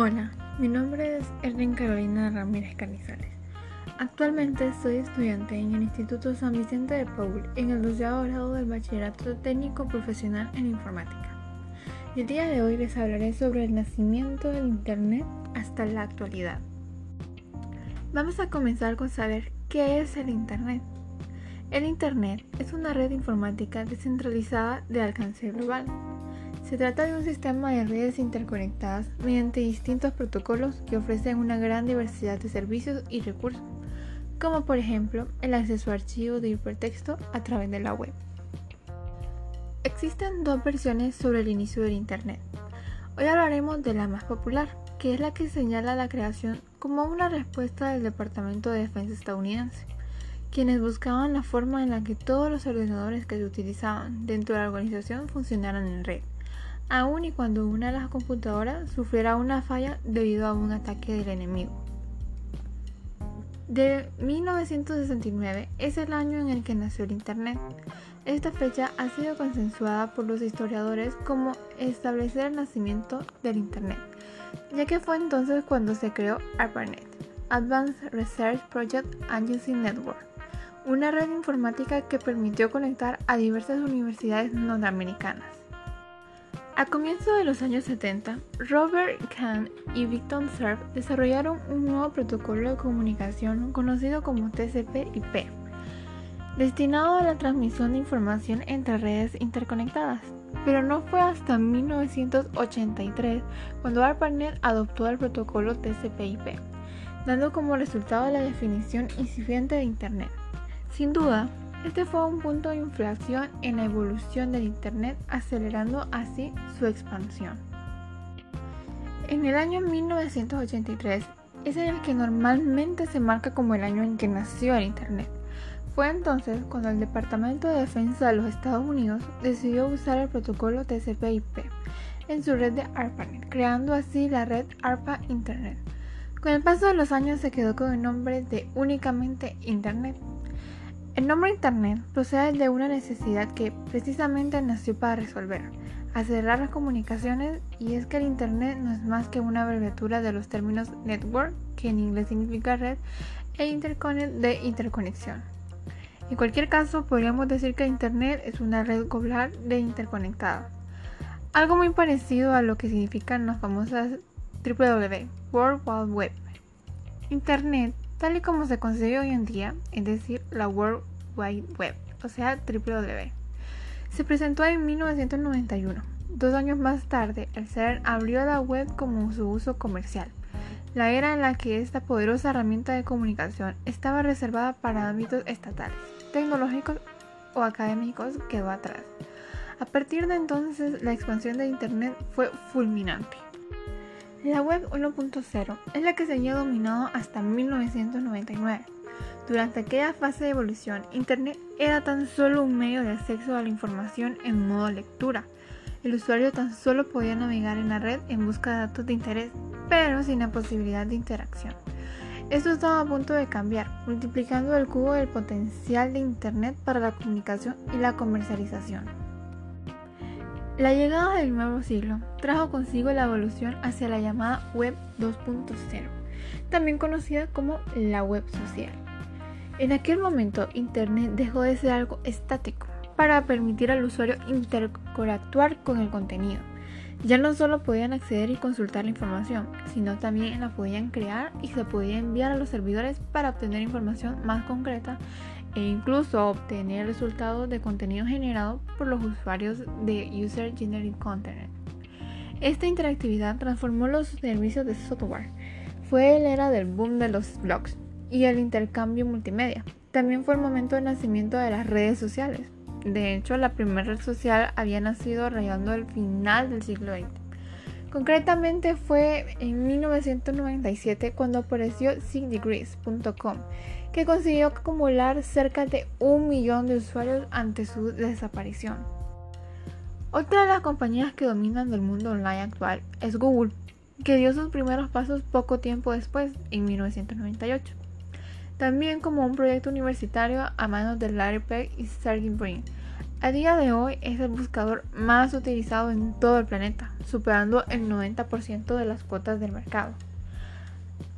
Hola, mi nombre es Erlen Carolina Ramírez Canizales. Actualmente soy estudiante en el Instituto San Vicente de Paul en el 12 grado del Bachillerato Técnico Profesional en Informática. El día de hoy les hablaré sobre el nacimiento del Internet hasta la actualidad. Vamos a comenzar con saber qué es el Internet. El Internet es una red informática descentralizada de alcance global se trata de un sistema de redes interconectadas mediante distintos protocolos que ofrecen una gran diversidad de servicios y recursos, como por ejemplo el acceso a archivos de hipertexto a través de la web. Existen dos versiones sobre el inicio del Internet. Hoy hablaremos de la más popular, que es la que señala la creación como una respuesta del Departamento de Defensa estadounidense, quienes buscaban la forma en la que todos los ordenadores que se utilizaban dentro de la organización funcionaran en red aun y cuando una de las computadoras sufriera una falla debido a un ataque del enemigo. De 1969 es el año en el que nació el Internet. Esta fecha ha sido consensuada por los historiadores como establecer el nacimiento del Internet, ya que fue entonces cuando se creó ARPANET, Advanced Research Project Using Network, una red informática que permitió conectar a diversas universidades norteamericanas. A comienzos de los años 70, Robert Kahn y Victor Cerf desarrollaron un nuevo protocolo de comunicación conocido como TCP/IP, destinado a la transmisión de información entre redes interconectadas. Pero no fue hasta 1983 cuando ARPANET adoptó el protocolo TCP/IP, dando como resultado la definición incipiente de Internet. Sin duda, este fue un punto de inflexión en la evolución del Internet, acelerando así su expansión. En el año 1983 es el que normalmente se marca como el año en que nació el Internet. Fue entonces cuando el Departamento de Defensa de los Estados Unidos decidió usar el protocolo TCP/IP en su red de ARPANET, creando así la red ARPA Internet. Con el paso de los años se quedó con el nombre de únicamente Internet. El nombre Internet procede de una necesidad que precisamente nació para resolver, acelerar las comunicaciones y es que el Internet no es más que una abreviatura de los términos network, que en inglés significa red, e interconnect de interconexión. En cualquier caso, podríamos decir que Internet es una red global de interconectada. Algo muy parecido a lo que significan las famosas WWW, World Wide Web. Internet tal y como se concibe hoy en día, es decir, la World Wide Web, o sea, www. Se presentó en 1991. Dos años más tarde, el CERN abrió la web como su uso comercial, la era en la que esta poderosa herramienta de comunicación estaba reservada para ámbitos estatales, tecnológicos o académicos quedó atrás. A partir de entonces, la expansión de Internet fue fulminante. La web 1.0 es la que se había dominado hasta 1999. Durante aquella fase de evolución, Internet era tan solo un medio de acceso a la información en modo lectura. El usuario tan solo podía navegar en la red en busca de datos de interés, pero sin la posibilidad de interacción. Esto estaba a punto de cambiar, multiplicando el cubo del potencial de Internet para la comunicación y la comercialización. La llegada del nuevo siglo trajo consigo la evolución hacia la llamada Web 2.0, también conocida como la web social. En aquel momento, Internet dejó de ser algo estático para permitir al usuario interactuar con el contenido. Ya no solo podían acceder y consultar la información, sino también la podían crear y se podía enviar a los servidores para obtener información más concreta e incluso obtener resultados de contenido generado por los usuarios de User Generated Content. Esta interactividad transformó los servicios de software. Fue la era del boom de los blogs y el intercambio multimedia. También fue el momento del nacimiento de las redes sociales. De hecho, la primera red social había nacido rayando el final del siglo XX. Concretamente fue en 1997 cuando apareció SigDegrees.com, que consiguió acumular cerca de un millón de usuarios ante su desaparición. Otra de las compañías que dominan el mundo online actual es Google, que dio sus primeros pasos poco tiempo después, en 1998. También como un proyecto universitario a manos de Larry Page y Sergey Brin, A día de hoy es el buscador más utilizado en todo el planeta, superando el 90% de las cuotas del mercado.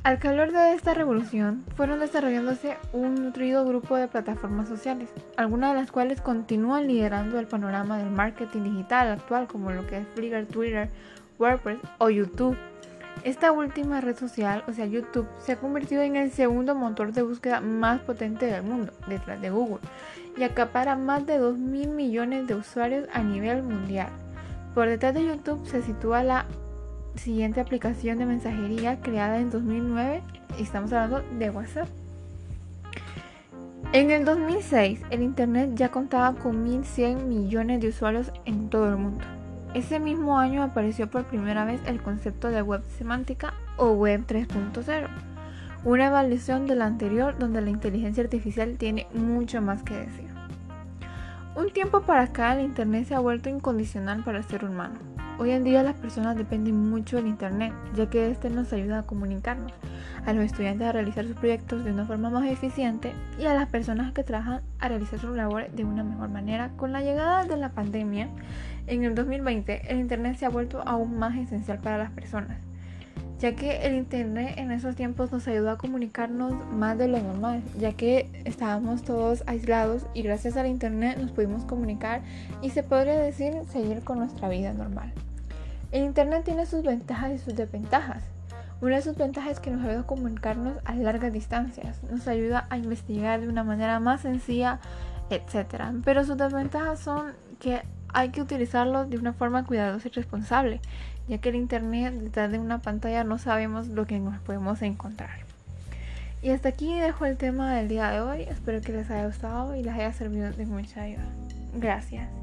Al calor de esta revolución, fueron desarrollándose un nutrido grupo de plataformas sociales, algunas de las cuales continúan liderando el panorama del marketing digital actual, como lo que es Flickr, Twitter, WordPress o YouTube. Esta última red social, o sea YouTube, se ha convertido en el segundo motor de búsqueda más potente del mundo, detrás de Google, y acapara más de 2 mil millones de usuarios a nivel mundial. Por detrás de YouTube se sitúa la siguiente aplicación de mensajería creada en 2009 y estamos hablando de WhatsApp. En el 2006, el Internet ya contaba con 1.100 millones de usuarios en todo el mundo. Ese mismo año apareció por primera vez el concepto de web semántica o web 3.0, una evaluación de la anterior donde la inteligencia artificial tiene mucho más que decir. Un tiempo para acá el Internet se ha vuelto incondicional para el ser humano. Hoy en día las personas dependen mucho del Internet, ya que este nos ayuda a comunicarnos, a los estudiantes a realizar sus proyectos de una forma más eficiente y a las personas que trabajan a realizar sus labores de una mejor manera. Con la llegada de la pandemia, en el 2020 el Internet se ha vuelto aún más esencial para las personas, ya que el Internet en esos tiempos nos ayudó a comunicarnos más de lo normal, ya que estábamos todos aislados y gracias al Internet nos pudimos comunicar y se podría decir seguir con nuestra vida normal. El Internet tiene sus ventajas y sus desventajas. Una de sus ventajas es que nos ayuda a comunicarnos a largas distancias, nos ayuda a investigar de una manera más sencilla, etc. Pero sus desventajas son que hay que utilizarlo de una forma cuidadosa y responsable, ya que el Internet detrás de una pantalla no sabemos lo que nos podemos encontrar. Y hasta aquí dejo el tema del día de hoy. Espero que les haya gustado y les haya servido de mucha ayuda. Gracias.